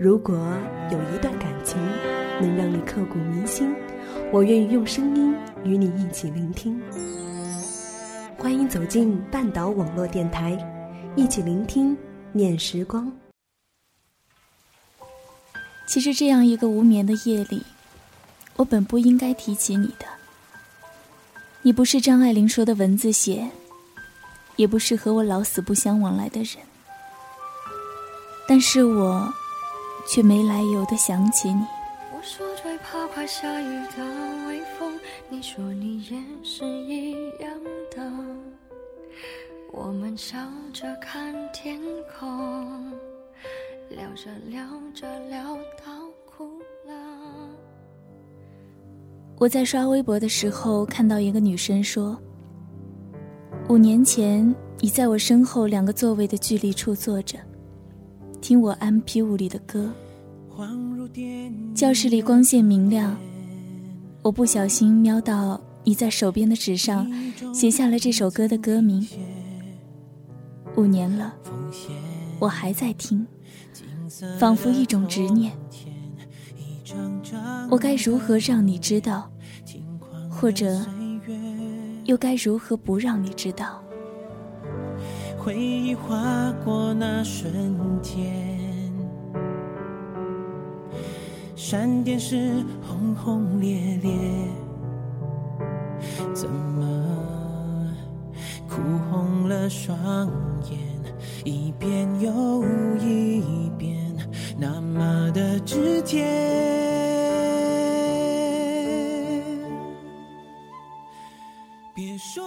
如果有一段感情能让你刻骨铭心，我愿意用声音与你一起聆听。欢迎走进半岛网络电台，一起聆听念时光。其实，这样一个无眠的夜里，我本不应该提起你的。你不是张爱玲说的文字写，也不是和我老死不相往来的人，但是我。却没来由的想起你。我说最怕快下雨的微风，你说你也是一样的。我们笑着看天空，聊着聊着聊到哭了。我在刷微博的时候看到一个女生说：“五年前，你在我身后两个座位的距离处坐着。”听我 M P 五里的歌，教室里光线明亮，我不小心瞄到你在手边的纸上写下了这首歌的歌名。五年了，我还在听，仿佛一种执念。我该如何让你知道，或者又该如何不让你知道？回忆划过那瞬间，闪电是轰轰烈烈，怎么哭红了双眼？一遍又一遍，那么的直接。别说，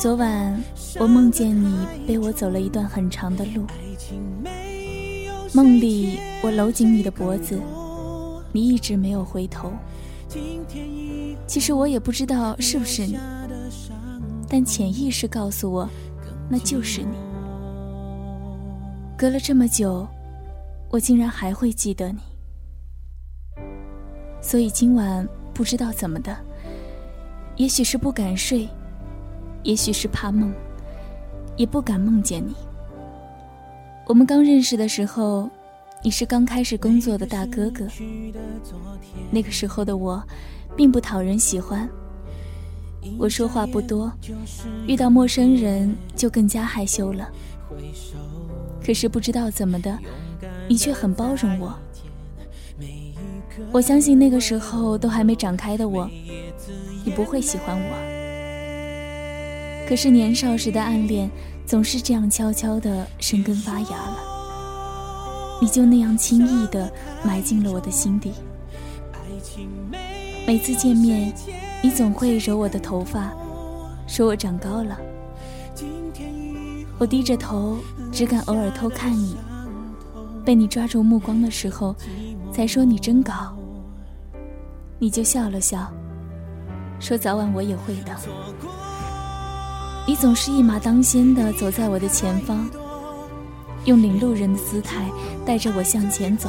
昨晚。我梦见你背我走了一段很长的路，梦里我搂紧你的脖子，你一直没有回头。其实我也不知道是不是你，但潜意识告诉我，那就是你。隔了这么久，我竟然还会记得你。所以今晚不知道怎么的，也许是不敢睡，也许是怕梦。也不敢梦见你。我们刚认识的时候，你是刚开始工作的大哥哥。那个时候的我，并不讨人喜欢。我说话不多，遇到陌生人就更加害羞了。可是不知道怎么的，你却很包容我。我相信那个时候都还没长开的我，你不会喜欢我。可是年少时的暗恋，总是这样悄悄地生根发芽了，你就那样轻易地埋进了我的心底。每次见面，你总会揉我的头发，说我长高了。我低着头，只敢偶尔偷看你，被你抓住目光的时候，才说你真高。你就笑了笑，说早晚我也会的。你总是一马当先的走在我的前方，用领路人的姿态带着我向前走，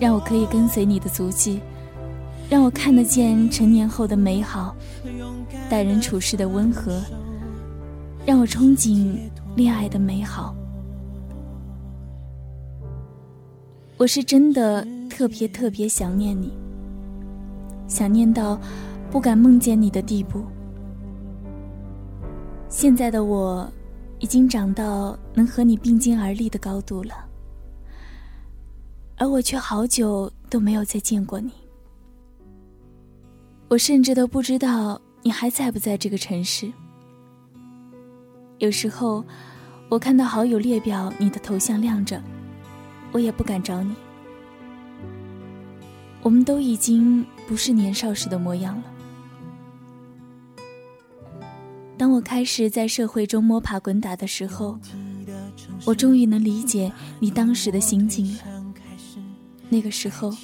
让我可以跟随你的足迹，让我看得见成年后的美好，待人处事的温和，让我憧憬恋爱的美好。我是真的特别特别想念你，想念到不敢梦见你的地步。现在的我，已经长到能和你并肩而立的高度了，而我却好久都没有再见过你。我甚至都不知道你还在不在这个城市。有时候，我看到好友列表你的头像亮着，我也不敢找你。我们都已经不是年少时的模样了。当我开始在社会中摸爬滚打的时候，我终于能理解你当时的心境了。那个时候，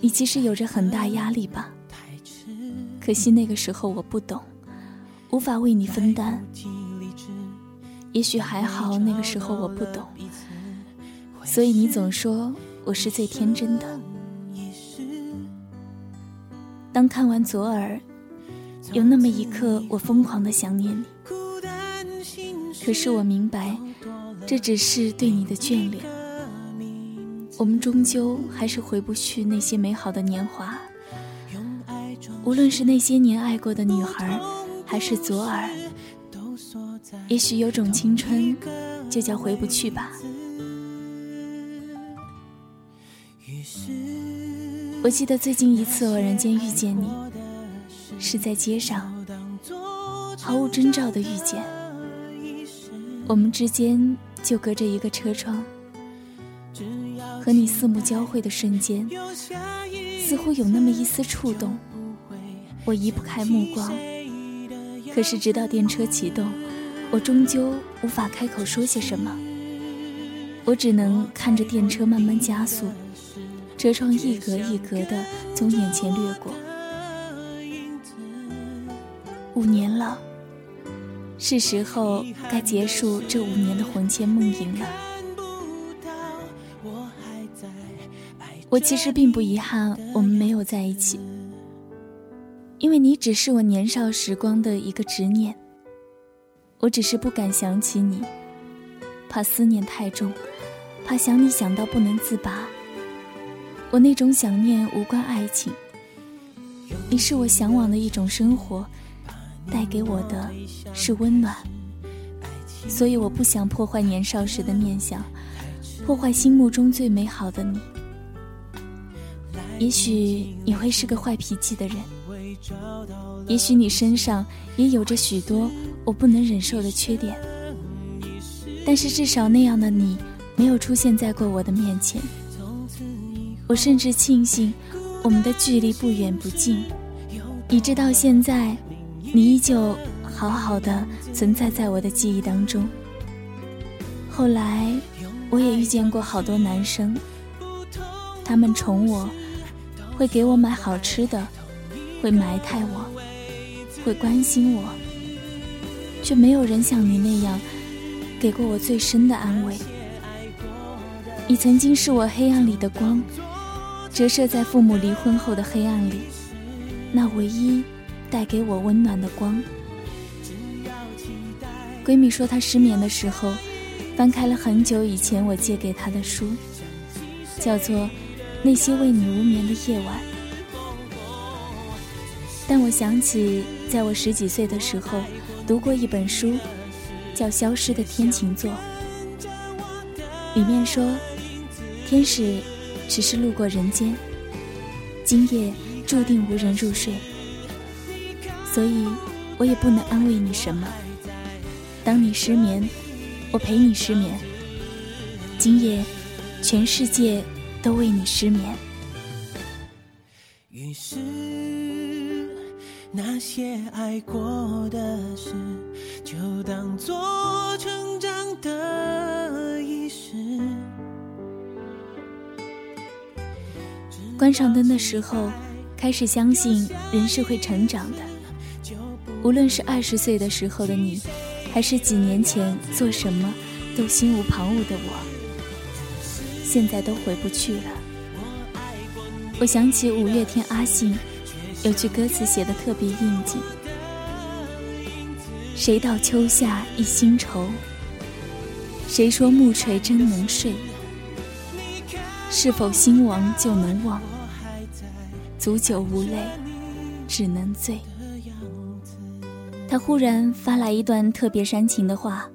你其实有着很大压力吧？可惜那个时候我不懂，无法为你分担。也许还好，那个时候我不懂，所以你总说我是最天真的。当看完左耳，有那么一刻，我疯狂的想念你。可是我明白，这只是对你的眷恋。我们终究还是回不去那些美好的年华。无论是那些年爱过的女孩，还是左耳，也许有种青春，就叫回不去吧。我记得最近一次偶然间遇见你，是在街上，毫无征兆的遇见。我们之间就隔着一个车窗，和你四目交汇的瞬间，似乎有那么一丝触动。我移不开目光，可是直到电车启动，我终究无法开口说些什么。我只能看着电车慢慢加速。车窗一格一格的从眼前掠过，五年了，是时候该结束这五年的魂牵梦萦了。我其实并不遗憾我们没有在一起，因为你只是我年少时光的一个执念。我只是不敢想起你，怕思念太重，怕想你想到不能自拔。我那种想念无关爱情，你是我向往的一种生活，带给我的是温暖。所以我不想破坏年少时的念想，破坏心目中最美好的你。也许你会是个坏脾气的人，也许你身上也有着许多我不能忍受的缺点，但是至少那样的你没有出现在过我的面前。我甚至庆幸，我们的距离不远不近，以致到现在，你依旧好好的存在在我的记忆当中。后来，我也遇见过好多男生，他们宠我，会给我买好吃的，会埋汰我，会关心我，却没有人像你那样，给过我最深的安慰。你曾经是我黑暗里的光。折射在父母离婚后的黑暗里，那唯一带给我温暖的光。闺蜜说她失眠的时候，翻开了很久以前我借给她的书，叫做《那些为你无眠的夜晚》。但我想起，在我十几岁的时候，读过一本书，叫《消失的天琴座》，里面说，天使。只是路过人间，今夜注定无人入睡，所以我也不能安慰你什么。当你失眠，我陪你失眠。今夜，全世界都为你失眠。于是，那些爱过的事，就当做成长的仪式。关上灯的时候，开始相信人是会成长的。无论是二十岁的时候的你，还是几年前做什么都心无旁骛的我，现在都回不去了。我想起五月天阿信有句歌词写的特别应景：“谁道秋夏一心愁？谁说暮垂真能睡？是否心亡就能忘？”足酒无泪，只能醉。他忽然发来一段特别煽情的话。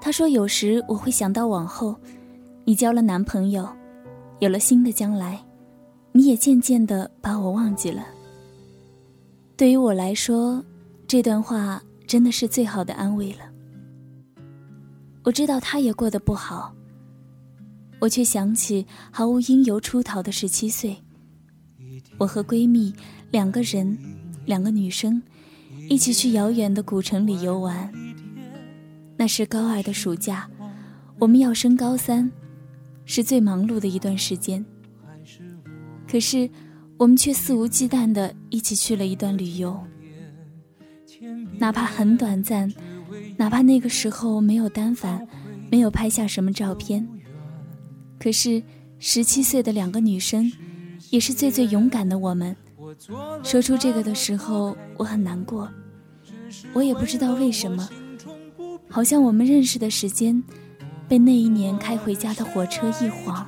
他说：“有时我会想到往后，你交了男朋友，有了新的将来，你也渐渐的把我忘记了。对于我来说，这段话真的是最好的安慰了。我知道他也过得不好，我却想起毫无因由出逃的十七岁。”我和闺蜜两个人，两个女生，一起去遥远的古城里游玩。那是高二的暑假，我们要升高三，是最忙碌的一段时间。可是，我们却肆无忌惮的一起去了一段旅游，哪怕很短暂，哪怕那个时候没有单反，没有拍下什么照片。可是，十七岁的两个女生，也是最最勇敢的我们。说出这个的时候，我很难过，我也不知道为什么。好像我们认识的时间，被那一年开回家的火车一晃，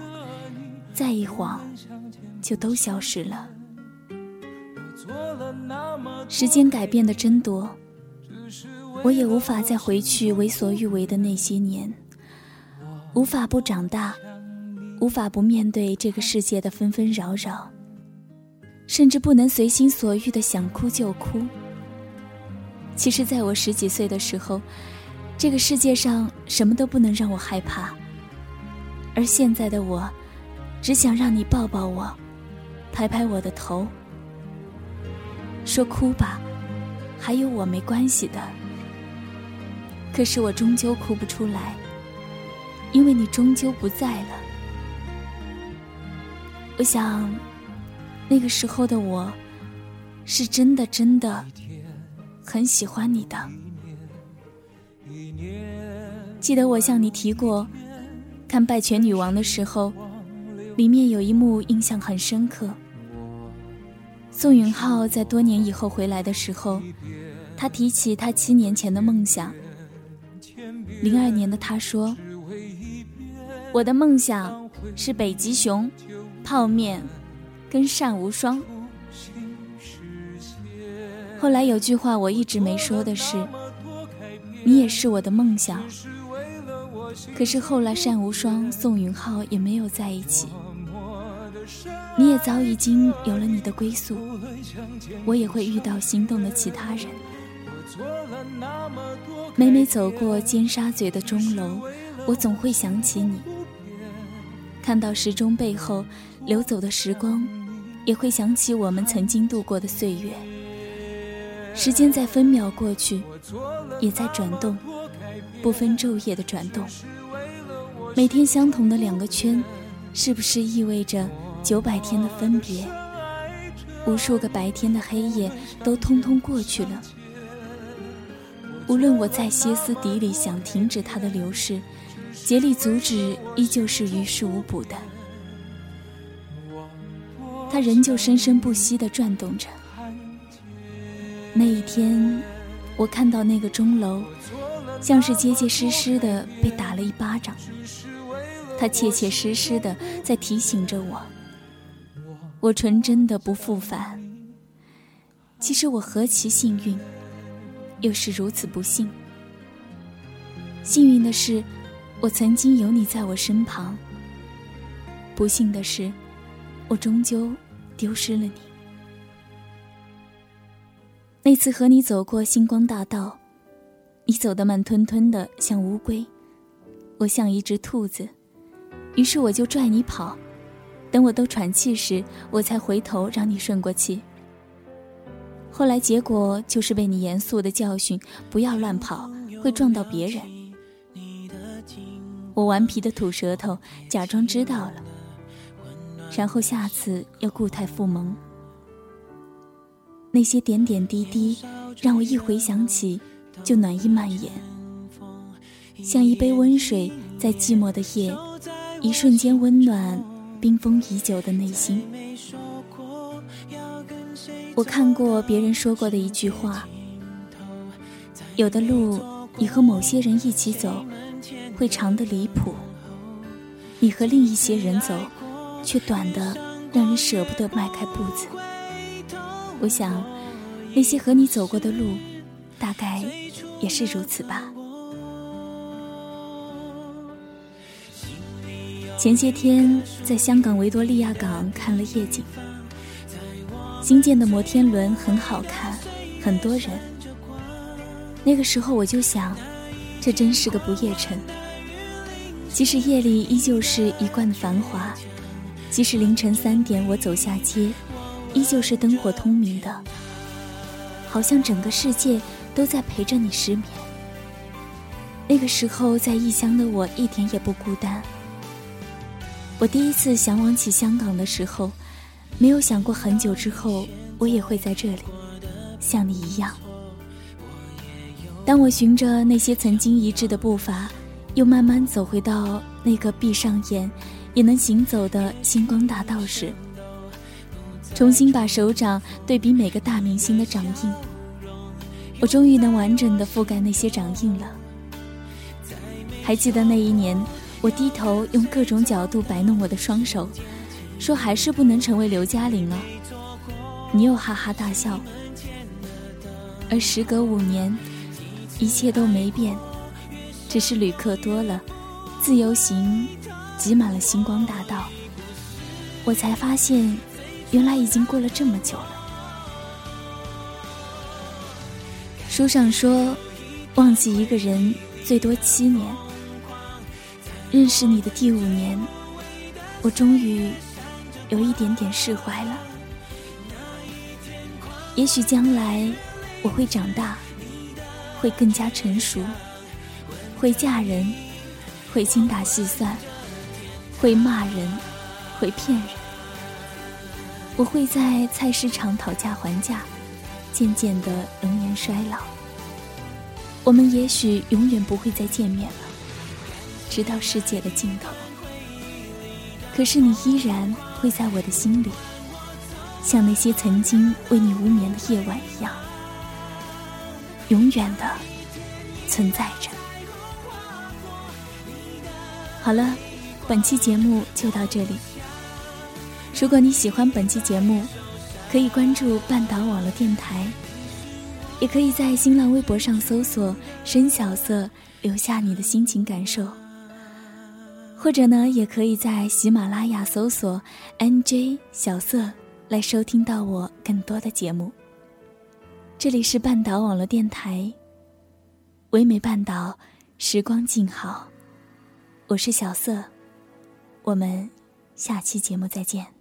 再一晃，就都消失了。时间改变的真多，我也无法再回去为所欲为的那些年，无法不长大，无法不面对这个世界的纷纷扰扰，甚至不能随心所欲的想哭就哭。其实，在我十几岁的时候。这个世界上什么都不能让我害怕，而现在的我，只想让你抱抱我，拍拍我的头，说哭吧，还有我没关系的。可是我终究哭不出来，因为你终究不在了。我想，那个时候的我，是真的真的很喜欢你的。记得我向你提过，看《拜权女王》的时候，里面有一幕印象很深刻。宋允浩在多年以后回来的时候，他提起他七年前的梦想。零二年的他说：“我的梦想是北极熊、泡面跟单无双。”后来有句话我一直没说的是：“你也是我的梦想。”可是后来，单无双、宋允浩也没有在一起。你也早已经有了你的归宿，我也会遇到心动的其他人。每每走过尖沙咀的钟楼，我总会想起你。看到时钟背后流走的时光，也会想起我们曾经度过的岁月。时间在分秒过去，也在转动。不分昼夜的转动，每天相同的两个圈，是不是意味着九百天的分别？无数个白天的黑夜都通通过去了。无论我再歇斯底里想停止它的流逝，竭力阻止，依旧是于事无补的。它仍旧生生不息地转动着。那一天，我看到那个钟楼。像是结结实实的被打了一巴掌，他切切实实的在提醒着我：我纯真的不复返。其实我何其幸运，又是如此不幸。幸运的是，我曾经有你在我身旁；不幸的是，我终究丢失了你。那次和你走过星光大道。你走得慢吞吞的，像乌龟，我像一只兔子，于是我就拽你跑，等我都喘气时，我才回头让你顺过气。后来结果就是被你严肃的教训，不要乱跑，会撞到别人。我顽皮的吐舌头，假装知道了，然后下次要固态复萌。那些点点滴滴，让我一回想起。就暖意蔓延，像一杯温水，在寂寞的夜，一瞬间温暖冰封已久的内心。我看过别人说过的一句话：有的路，你和某些人一起走，会长得离谱；你和另一些人走，却短的让人舍不得迈开步子。我想，那些和你走过的路，大概。也是如此吧。前些天在香港维多利亚港看了夜景，新建的摩天轮很好看，很多人。那个时候我就想，这真是个不夜城。即使夜里依旧是一贯的繁华，即使凌晨三点我走下街，依旧是灯火通明的，好像整个世界。都在陪着你失眠。那个时候在异乡的我一点也不孤单。我第一次向往起香港的时候，没有想过很久之后我也会在这里，像你一样。当我循着那些曾经一致的步伐，又慢慢走回到那个闭上眼也能行走的星光大道时，重新把手掌对比每个大明星的掌印，我终于能完整的覆盖那些掌印了。还记得那一年，我低头用各种角度摆弄我的双手，说还是不能成为刘嘉玲了，你又哈哈大笑。而时隔五年。一切都没变，只是旅客多了，自由行挤满了星光大道。我才发现，原来已经过了这么久了。书上说，忘记一个人最多七年。认识你的第五年，我终于有一点点释怀了。也许将来我会长大。会更加成熟，会嫁人，会精打细算，会骂人，会骗人。我会在菜市场讨价还价，渐渐的容颜衰老。我们也许永远不会再见面了，直到世界的尽头。可是你依然会在我的心里，像那些曾经为你无眠的夜晚一样。永远的存在着。好了，本期节目就到这里。如果你喜欢本期节目，可以关注半岛网络电台，也可以在新浪微博上搜索“深小色”，留下你的心情感受。或者呢，也可以在喜马拉雅搜索 “nj 小色”来收听到我更多的节目。这里是半岛网络电台，唯美半岛，时光静好，我是小色，我们下期节目再见。